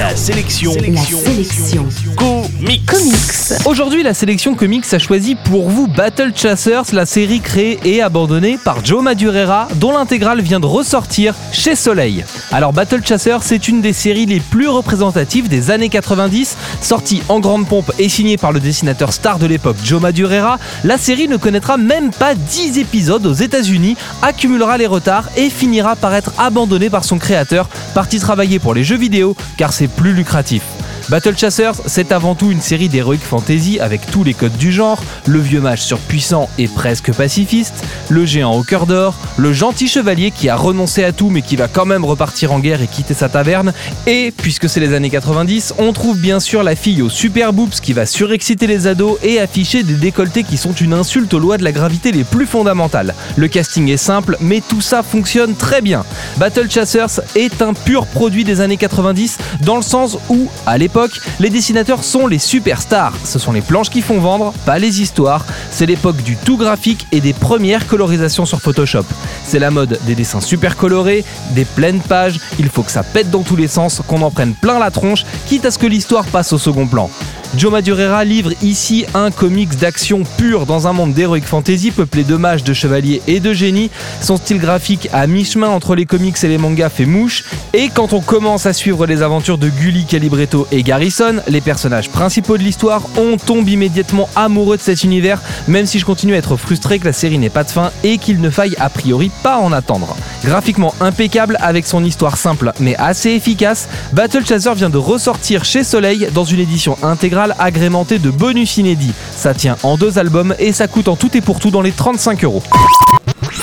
La sélection. La sélection. Comics. Comics. Aujourd'hui, la sélection comics a choisi pour vous Battle Chasers, la série créée et abandonnée par Joe Madureira, dont l'intégrale vient de ressortir chez Soleil. Alors, Battle Chasers, c'est une des séries les plus représentatives des années 90, sortie en grande pompe et signée par le dessinateur star de l'époque Joe Madureira. La série ne connaîtra même pas 10 épisodes aux États-Unis, accumulera les retards et finira par être abandonnée par son créateur, parti travailler pour les jeux vidéo car c'est plus lucratif. Battle Chasers, c'est avant tout une série d'heroic fantasy avec tous les codes du genre, le vieux mage surpuissant et presque pacifiste, le géant au cœur d'or, le gentil chevalier qui a renoncé à tout mais qui va quand même repartir en guerre et quitter sa taverne, et, puisque c'est les années 90, on trouve bien sûr la fille aux super boobs qui va surexciter les ados et afficher des décolletés qui sont une insulte aux lois de la gravité les plus fondamentales. Le casting est simple, mais tout ça fonctionne très bien. Battle Chasers est un pur produit des années 90 dans le sens où, à l'époque, les dessinateurs sont les superstars. Ce sont les planches qui font vendre, pas les histoires. C'est l'époque du tout graphique et des premières colorisations sur Photoshop. C'est la mode des dessins super colorés, des pleines pages, il faut que ça pète dans tous les sens, qu'on en prenne plein la tronche, quitte à ce que l'histoire passe au second plan. Joe Madureira livre ici un comics d'action pur dans un monde d'heroic fantasy peuplé de mages, de chevaliers et de génies. Son style graphique à mi-chemin entre les comics et les mangas fait mouche. Et quand on commence à suivre les aventures de Gully, Calibretto et Garrison, les personnages principaux de l'histoire, on tombe immédiatement amoureux de cet univers, même si je continue à être frustré que la série n'ait pas de fin et qu'il ne faille a priori pas en attendre. Graphiquement impeccable avec son histoire simple mais assez efficace, Battle Chaser vient de ressortir chez Soleil dans une édition intégrale agrémenté de bonus inédits. Ça tient en deux albums et ça coûte en tout et pour tout dans les 35 euros.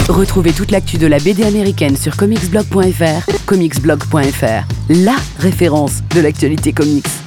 Retrouvez toute l'actu de la BD américaine sur comicsblog.fr, comicsblog.fr, la référence de l'actualité comics.